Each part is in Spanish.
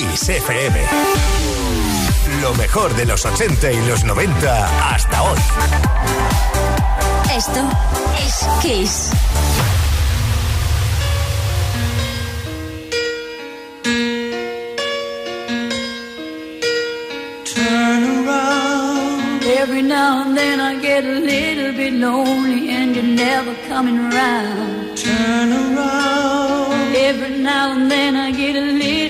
Kiss FM. Lo mejor de los 80 y los 90 hasta hoy. Esto es Kiss. Turn around. Every now and then I get a little bit lonely and you're never coming around. Turn around. Every now and then I get a little bit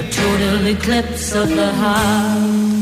A total eclipse of the heart.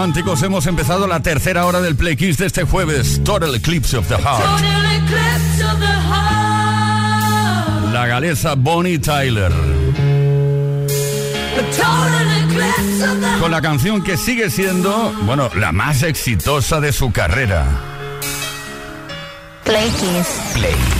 Románticos hemos empezado la tercera hora del Play Kiss de este jueves, Total Eclipse of the Heart. Total eclipse of the heart. La galesa Bonnie Tyler. Con la canción que sigue siendo, bueno, la más exitosa de su carrera. Play Kiss. Play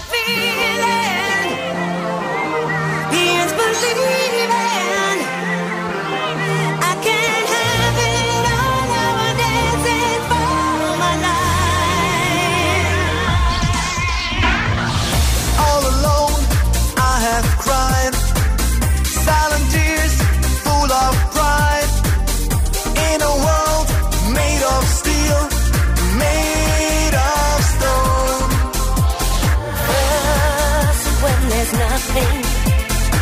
nothing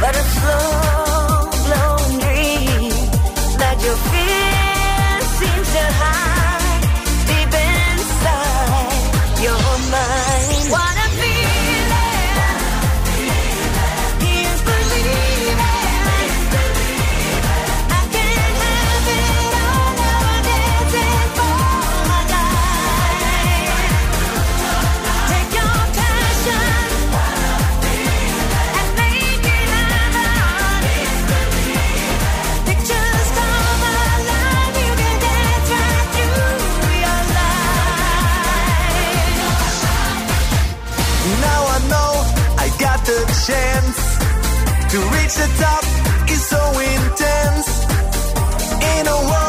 but a slow reach the top is so intense. In a world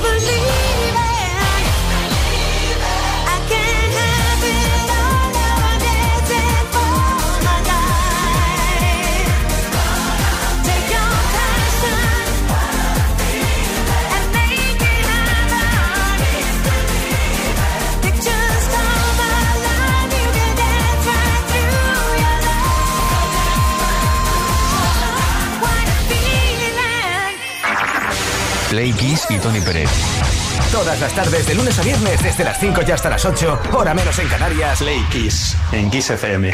believe. Play Kiss y Tony Pérez. Todas las tardes, de lunes a viernes, desde las 5 y hasta las 8, hora menos en Canarias. Play Kiss en Kiss FM.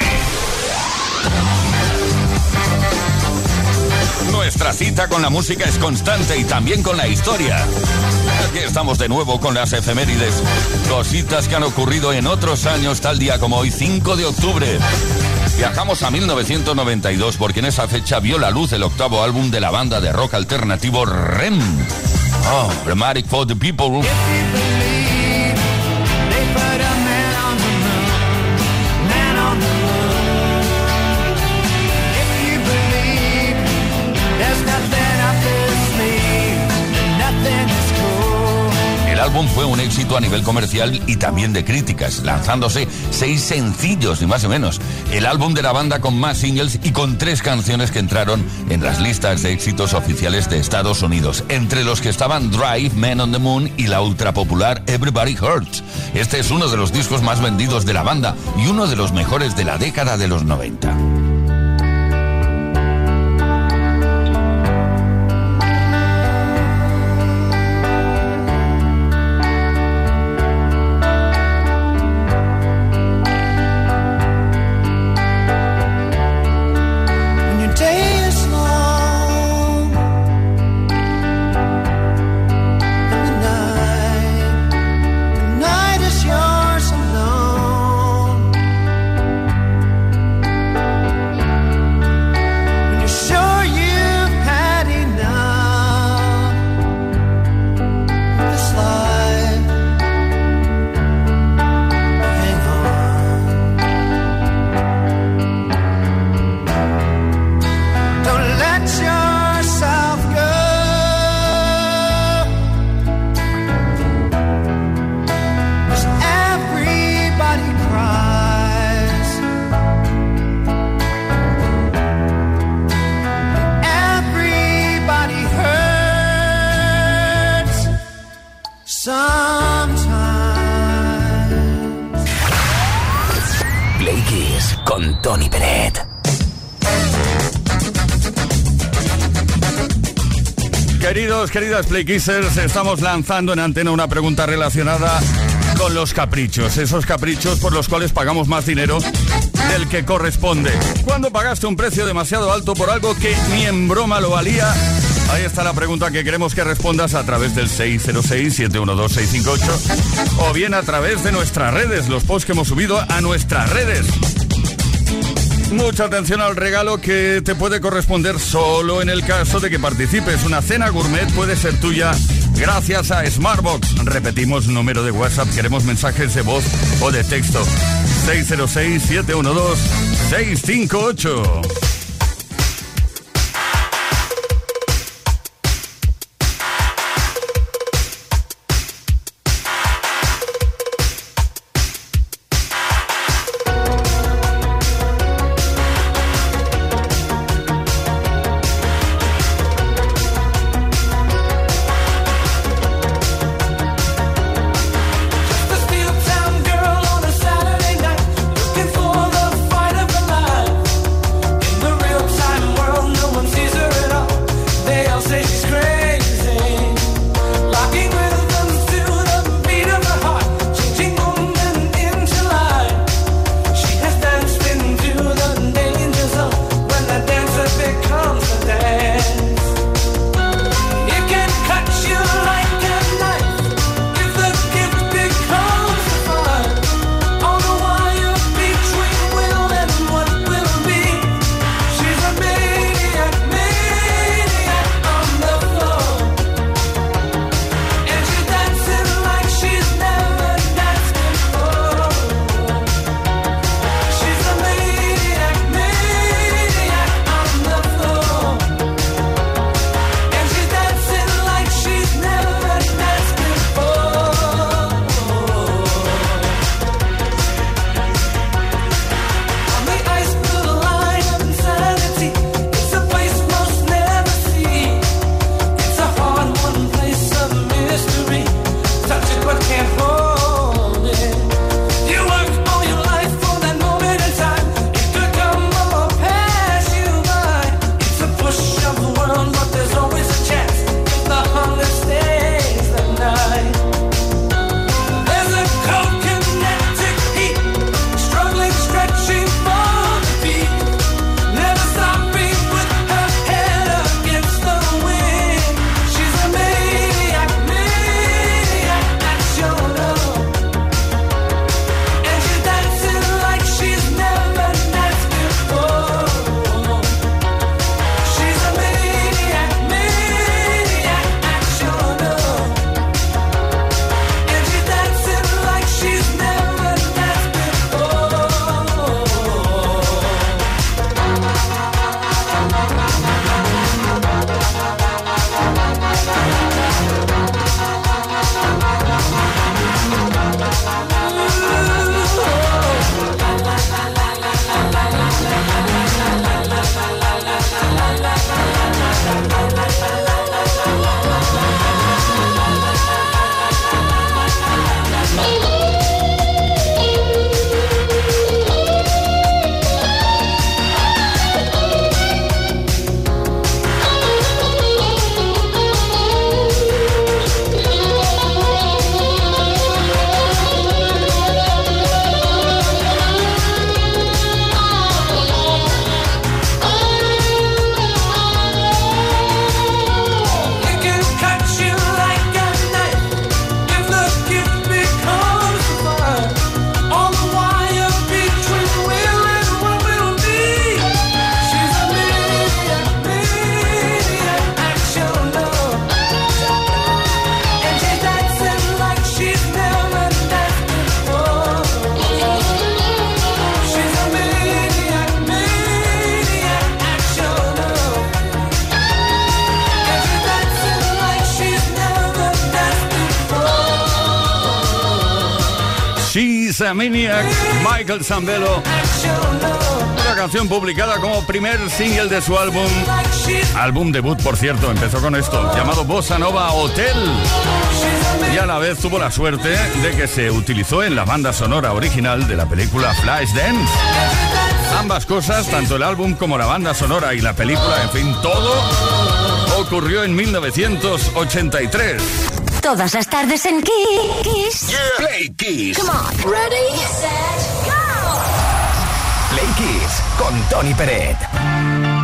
Nuestra cita con la música es constante y también con la historia. Aquí estamos de nuevo con las efemérides. Cositas que han ocurrido en otros años, tal día como hoy, 5 de octubre. Viajamos a 1992 porque en esa fecha vio la luz el octavo álbum de la banda de rock alternativo REM. Oh, Dramatic for the People. Fue un éxito a nivel comercial y también de críticas, lanzándose seis sencillos y más o menos. El álbum de la banda con más singles y con tres canciones que entraron en las listas de éxitos oficiales de Estados Unidos, entre los que estaban Drive, Man on the Moon y la ultra popular Everybody Hurts. Este es uno de los discos más vendidos de la banda y uno de los mejores de la década de los 90. Con Tony Peret. Queridos, queridas Playkissers, estamos lanzando en antena una pregunta relacionada con los caprichos, esos caprichos por los cuales pagamos más dinero del que corresponde. ¿Cuándo pagaste un precio demasiado alto por algo que ni en broma lo valía Ahí está la pregunta que queremos que respondas a través del 606-712-658 o bien a través de nuestras redes, los posts que hemos subido a nuestras redes. Mucha atención al regalo que te puede corresponder solo en el caso de que participes. Una cena gourmet puede ser tuya gracias a Smartbox. Repetimos número de WhatsApp, queremos mensajes de voz o de texto. 606-712-658. Michael Zambello. Una canción publicada como primer single de su álbum. Álbum debut, por cierto, empezó con esto, llamado Bossa Nova Hotel. Y a la vez tuvo la suerte de que se utilizó en la banda sonora original de la película Flash Dance. Ambas cosas, tanto el álbum como la banda sonora y la película, en fin, todo ocurrió en 1983 todas las tardes en Kiss. Yeah. Play Kiss. Ready. con Tony Peret.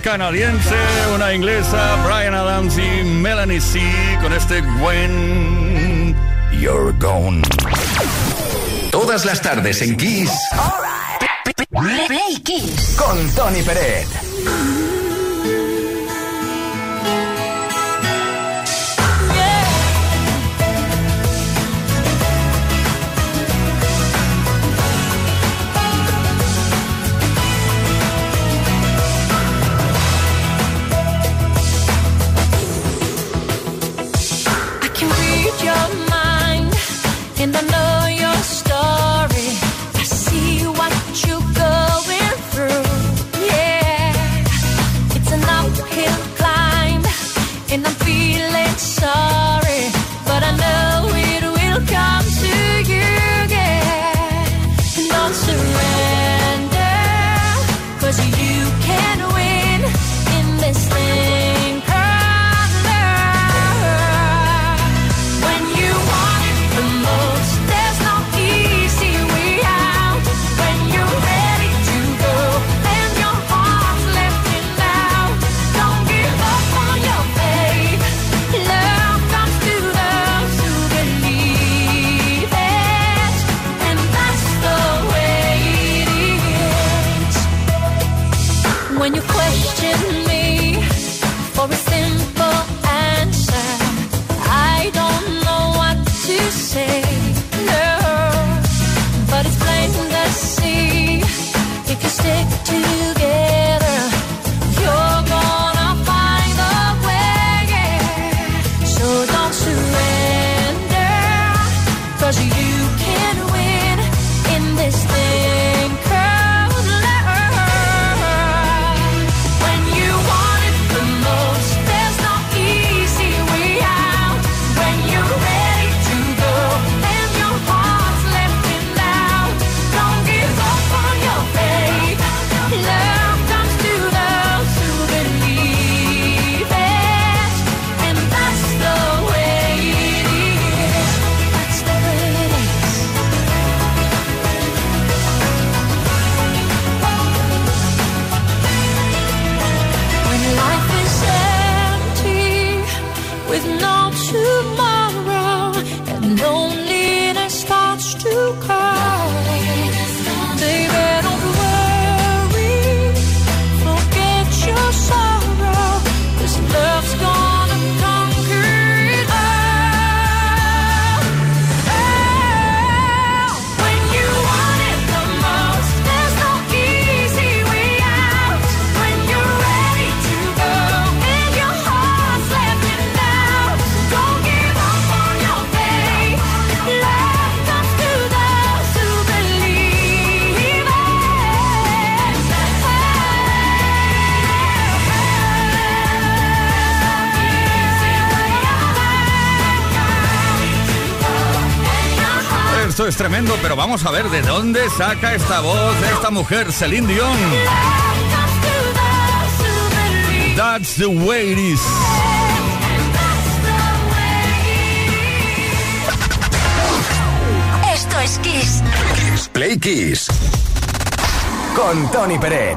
canadiense, una inglesa, Brian Adams y Melanie C. con este When You're Gone. Todas las tardes en Kiss. All right. Play Kiss. Con Tony Pérez. Esto es tremendo, pero vamos a ver de dónde saca esta voz esta mujer, Celine Dion. That's the way it is. Esto es Kiss. Play Kiss. Con Tony Peret.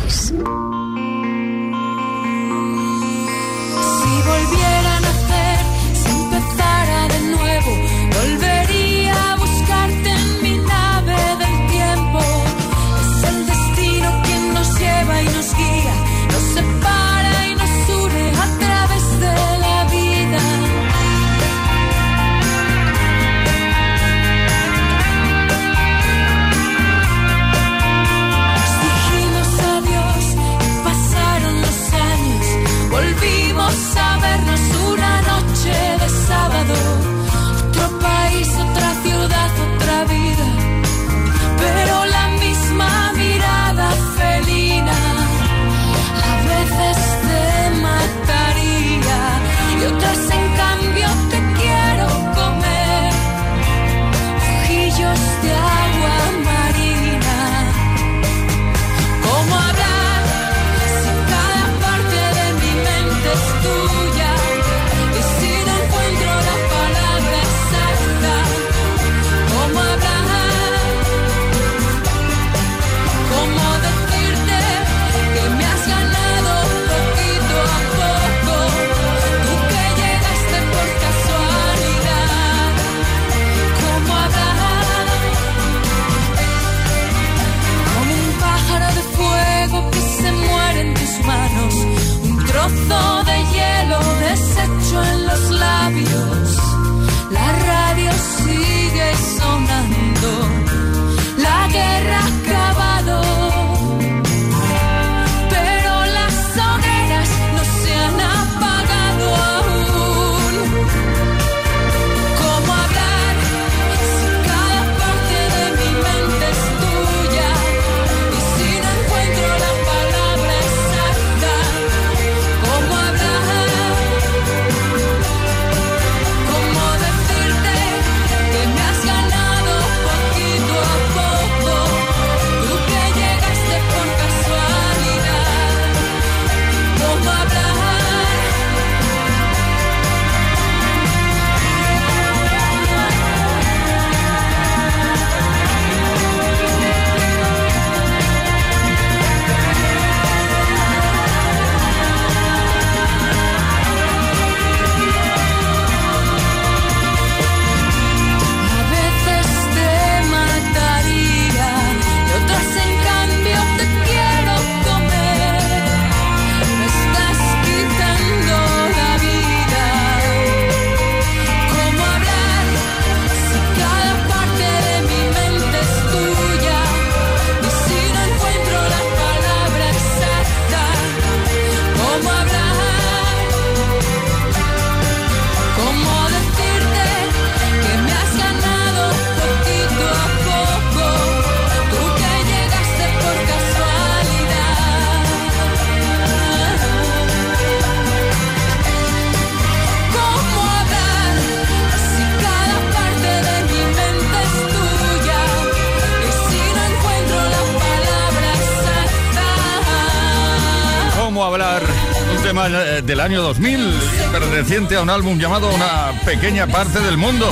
del año 2000, perteneciente a un álbum llamado Una pequeña parte del mundo.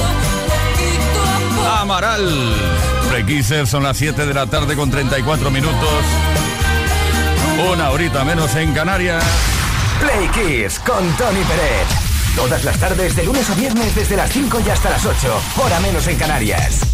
Amaral. Requiser son las 7 de la tarde con 34 minutos. Una horita menos en Canarias. Play Kiss con Tony Pérez. Todas las tardes de lunes a viernes desde las 5 y hasta las 8. Hora menos en Canarias.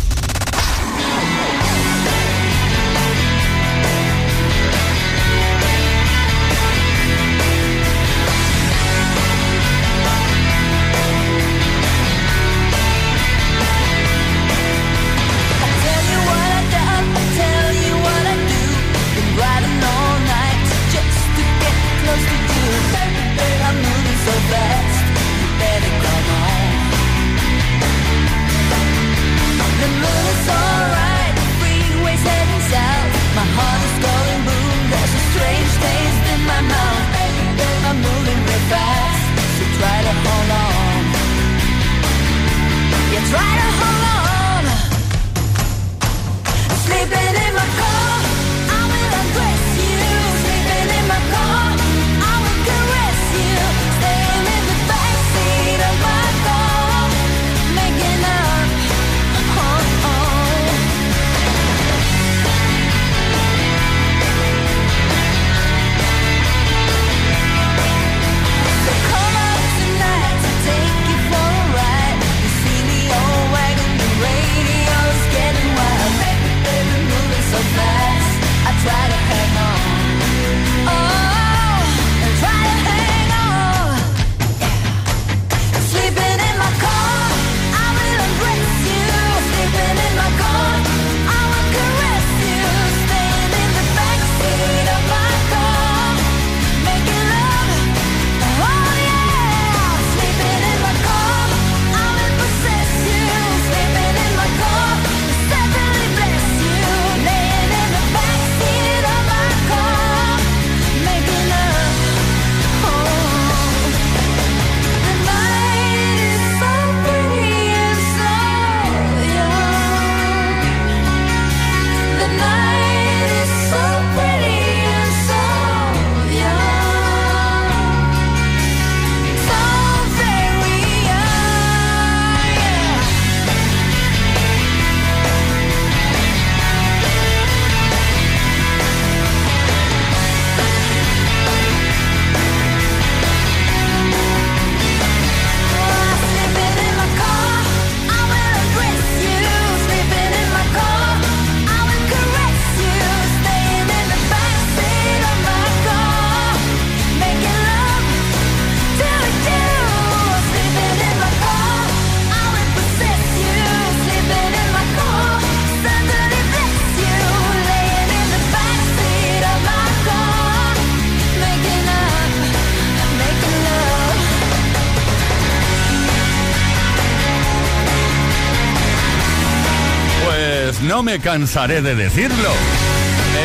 Me cansaré de decirlo.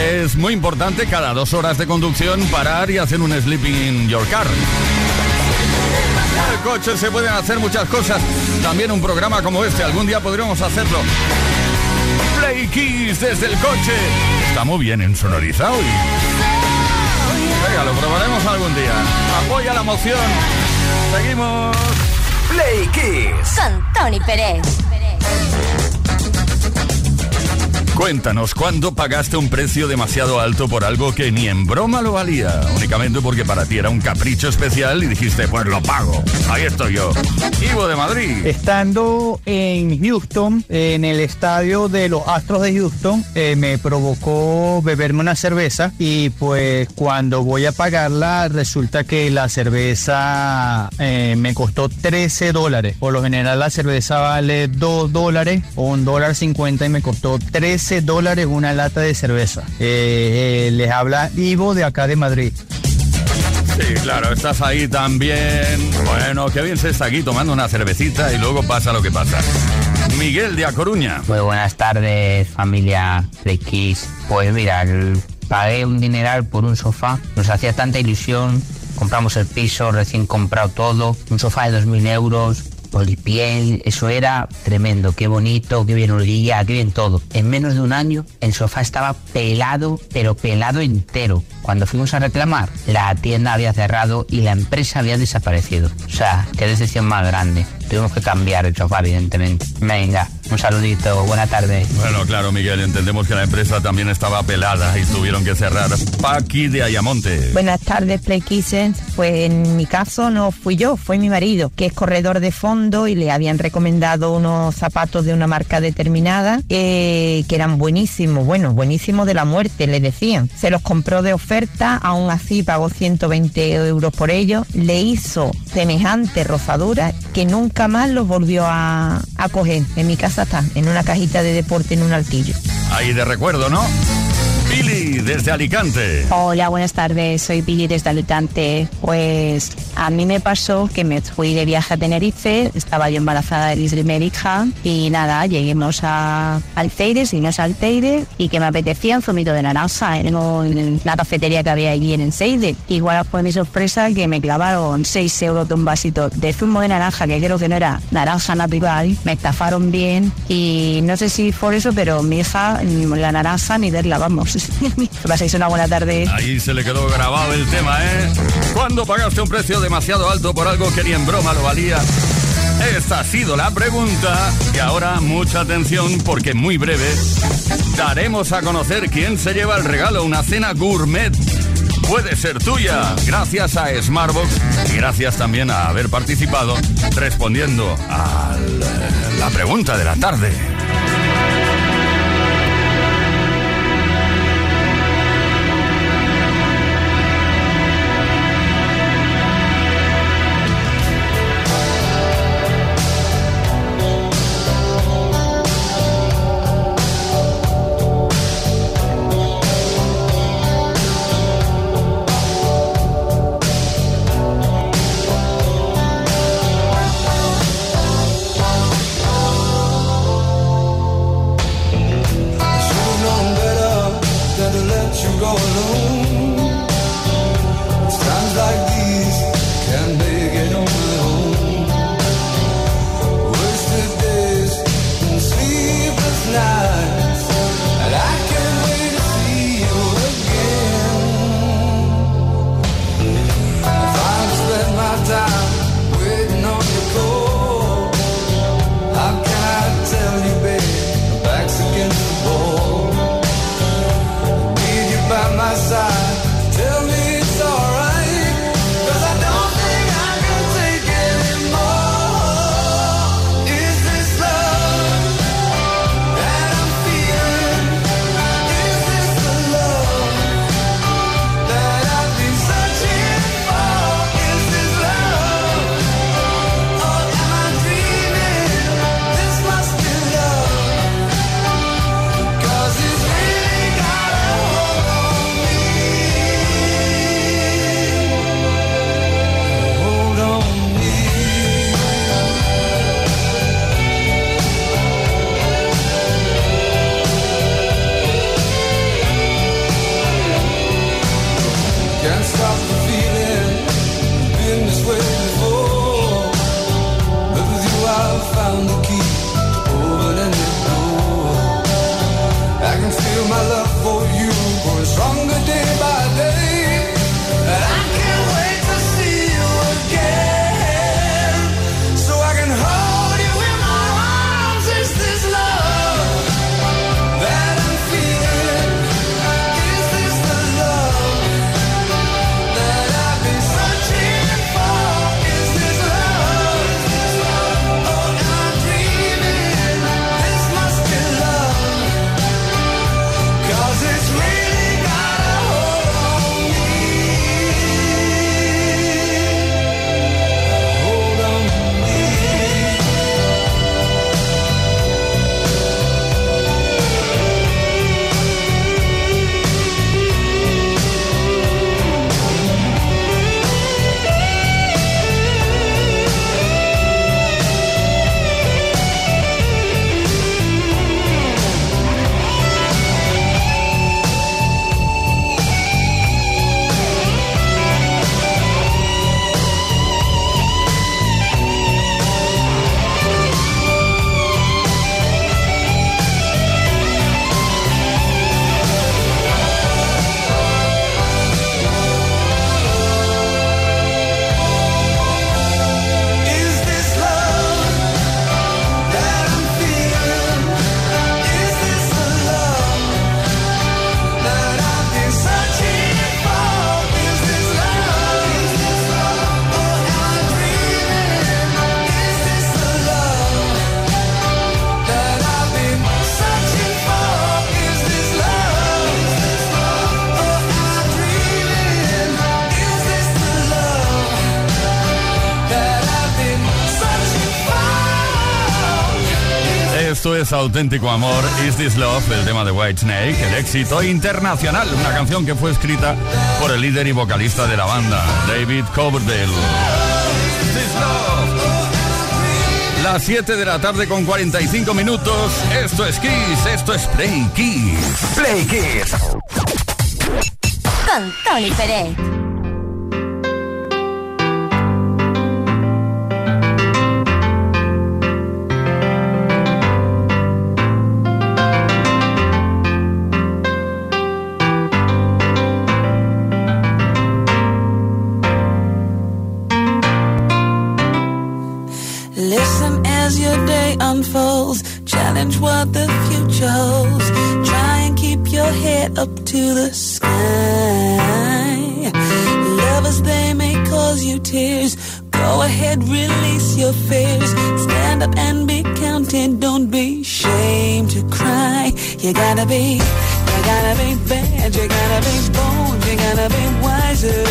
Es muy importante cada dos horas de conducción parar y hacer un sleeping in your car. En el coche se pueden hacer muchas cosas. También un programa como este, algún día podríamos hacerlo. Play Kiss desde el coche. Está muy bien ensonorizado y... Venga, lo probaremos algún día. Apoya la moción. Seguimos. Play Kiss. Con Tony Pérez. Cuéntanos, ¿cuándo pagaste un precio demasiado alto por algo que ni en broma lo valía? Únicamente porque para ti era un capricho especial y dijiste, pues lo pago. Ahí estoy yo. Ivo de Madrid. Estando en Houston, en el estadio de los Astros de Houston, eh, me provocó beberme una cerveza y pues cuando voy a pagarla resulta que la cerveza eh, me costó 13 dólares. Por lo general la cerveza vale 2 dólares o un dólar 50 y me costó 13 dólares una lata de cerveza. Eh, eh, les habla Ivo de acá de Madrid. Sí, claro, estás ahí también. Bueno, qué bien se está aquí tomando una cervecita y luego pasa lo que pasa. Miguel de A Coruña. Muy buenas tardes, familia de Kiss. Pues mira, el- pagué un dineral por un sofá. Nos hacía tanta ilusión. Compramos el piso, recién comprado todo. Un sofá de 2.000 euros. Polipiel, eso era tremendo, qué bonito, qué bien olía, qué bien todo. En menos de un año el sofá estaba pelado, pero pelado entero. Cuando fuimos a reclamar, la tienda había cerrado y la empresa había desaparecido. O sea, qué decepción más grande. Tuvimos que cambiar el sofá, evidentemente. Venga, un saludito, buena tarde. Bueno, claro, Miguel, entendemos que la empresa también estaba pelada y tuvieron que cerrar. Paqui de Ayamonte. Buenas tardes, Play Kissers. Pues en mi caso no fui yo, fue mi marido, que es corredor de fondo y le habían recomendado unos zapatos de una marca determinada eh, que eran buenísimos, bueno, buenísimos de la muerte, le decían. Se los compró de oferta, aún así pagó 120 euros por ellos, le hizo semejante rozadura que nunca más los volvió a, a coger. En mi casa está, en una cajita de deporte en un altillo. Ahí de recuerdo, ¿no? Billy, desde Alicante. Hola, buenas tardes. Soy Billy desde Alicante. Pues a mí me pasó que me fui de viaje a Tenerife, estaba yo embarazada de mi hija y nada, lleguemos a Alteire, seguimos a Alteire y que me apetecía un zumito de naranja en un- la cafetería que había allí en Enseide. Igual fue mi sorpresa que me clavaron 6 euros de un vasito de zumo de naranja, que creo que no era naranja natural, me estafaron bien y no sé si por eso, pero mi hija, la naranja, ni verla, vamos. Que paséis una buena tarde. Ahí se le quedó grabado el tema, ¿eh? ¿Cuándo pagaste un precio demasiado alto por algo que ni en broma lo valía? Esta ha sido la pregunta y ahora mucha atención porque muy breve daremos a conocer quién se lleva el regalo, una cena gourmet. Puede ser tuya gracias a Smartbox y gracias también a haber participado respondiendo a la pregunta de la tarde. Es auténtico amor. Is This Love, el tema de White Snake, el éxito internacional. Una canción que fue escrita por el líder y vocalista de la banda, David Coverdale. Is This Love. Las 7 de la tarde con 45 minutos. Esto es Kiss, esto es Play Kiss. Play Kiss. Con Tony Pérez. Up to the sky. Lovers, they may cause you tears. Go ahead, release your fears. Stand up and be counted. Don't be ashamed to cry. You gotta be, you gotta be bad. You gotta be bold. You gotta be wiser.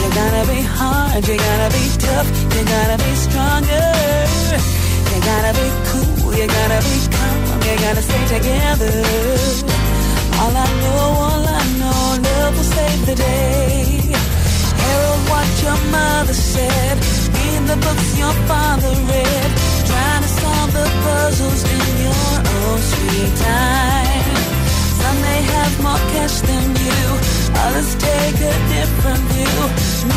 You gotta be hard, you gotta be tough, you gotta be stronger. You gotta be cool, you gotta be calm, you gotta stay together. All I know, all I know, love will save the day. Herald what your mother said, read the books your father read, trying to solve the puzzles in your own sweet time. Some may have more cash than you, others take a different view.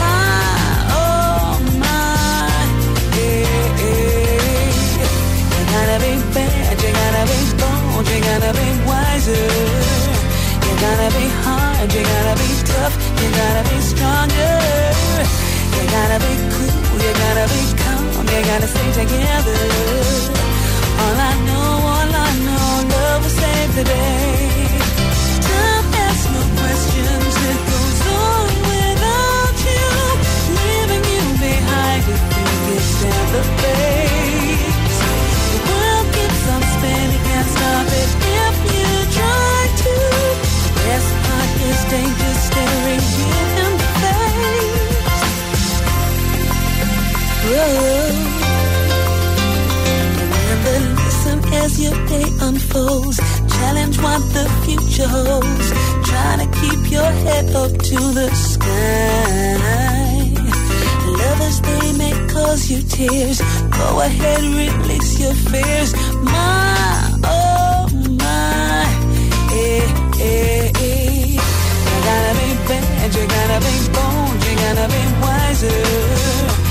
My, oh my, yeah, yeah. You gotta be bad, you gotta be gotta be cool, you gotta be calm, you gotta stay together. All I know, all I know, love will save the day. Time asks no questions, it goes on without you, leaving you behind you can stand the pace. The world keeps on spinning, can't stop it if you try to. The best part is danger Remember, listen as your day unfolds. Challenge what the future holds. Try to keep your head up to the sky. Lovers, they may cause you tears. Go ahead, release your fears. My, oh my, eh, eh, eh. You gotta be bad, you gotta be bold, you gotta be wiser.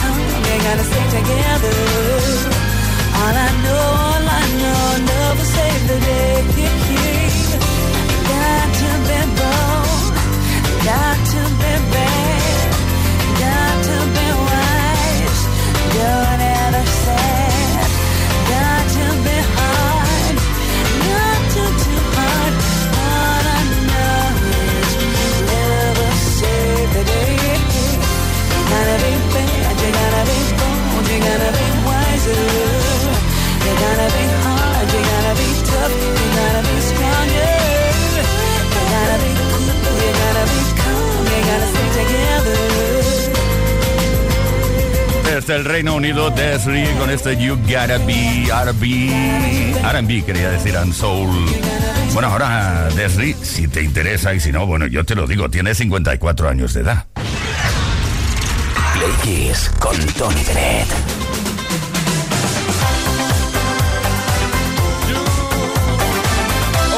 gotta stay together. All I know, all I know, love Reino Unido, Desri con este You Gotta Be R&B, R&B quería decir, and Soul. Bueno, ahora Desri, si te interesa y si no, bueno, yo te lo digo, tiene 54 años de edad. Play Kiss con Tony Bennett.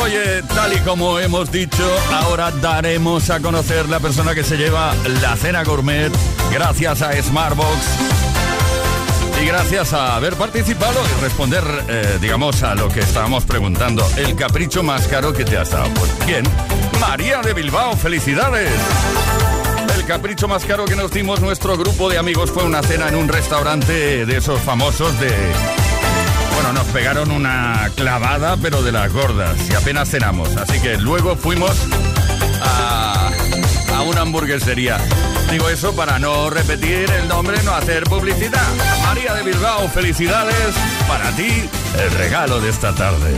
Oye, tal y como hemos dicho, ahora daremos a conocer la persona que se lleva la cena gourmet gracias a Smartbox. Y gracias a haber participado y responder, eh, digamos, a lo que estábamos preguntando, el capricho más caro que te has dado. Pues bien, María de Bilbao, felicidades. El capricho más caro que nos dimos nuestro grupo de amigos fue una cena en un restaurante de esos famosos de... Bueno, nos pegaron una clavada, pero de las gordas, y apenas cenamos. Así que luego fuimos a, a una hamburguesería. Digo eso para no repetir el nombre, no hacer publicidad. María de Bilbao, felicidades. Para ti, el regalo de esta tarde.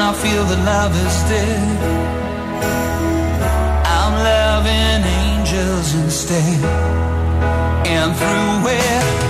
and I feel that love is dead, I'm loving angels instead. And through it,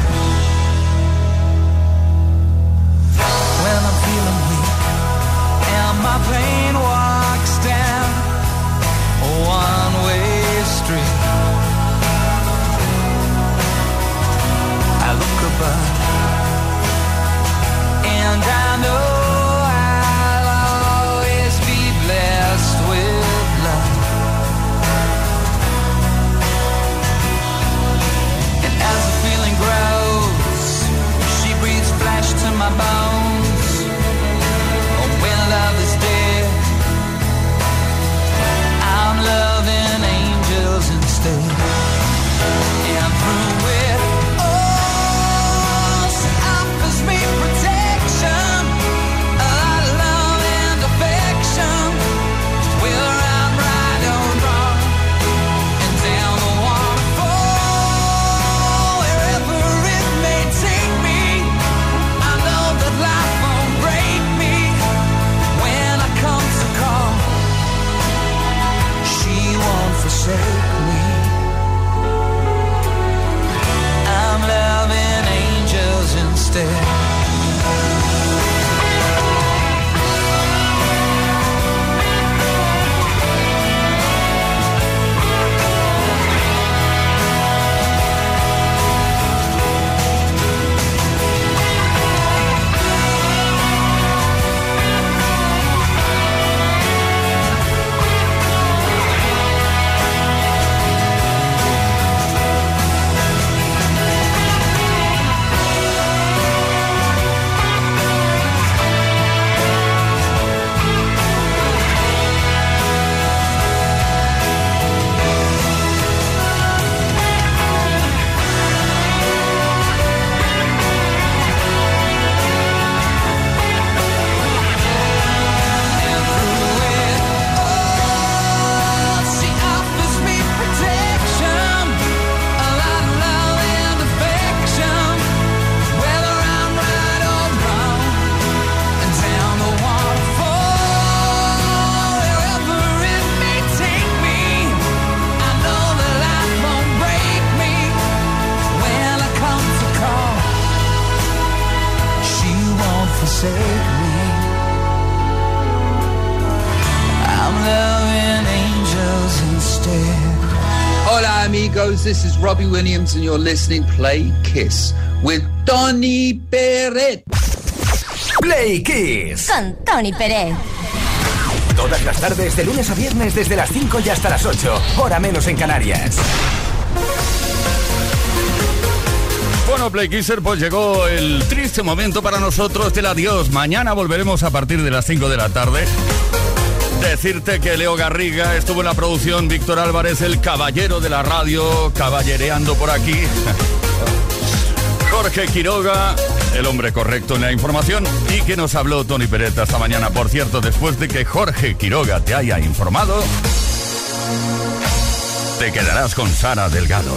Robbie Williams and you're listening Play Kiss with Donny Beret. Play Kiss. Con Tony Pérez. Todas las tardes, de lunes a viernes, desde las 5 y hasta las 8. Hora menos en Canarias. Bueno, Play Kisser, pues llegó el triste momento para nosotros del adiós. Mañana volveremos a partir de las 5 de la tarde. Decirte que Leo Garriga estuvo en la producción, Víctor Álvarez, el caballero de la radio, caballereando por aquí. Jorge Quiroga, el hombre correcto en la información y que nos habló Tony Pereta esta mañana. Por cierto, después de que Jorge Quiroga te haya informado, te quedarás con Sara Delgado.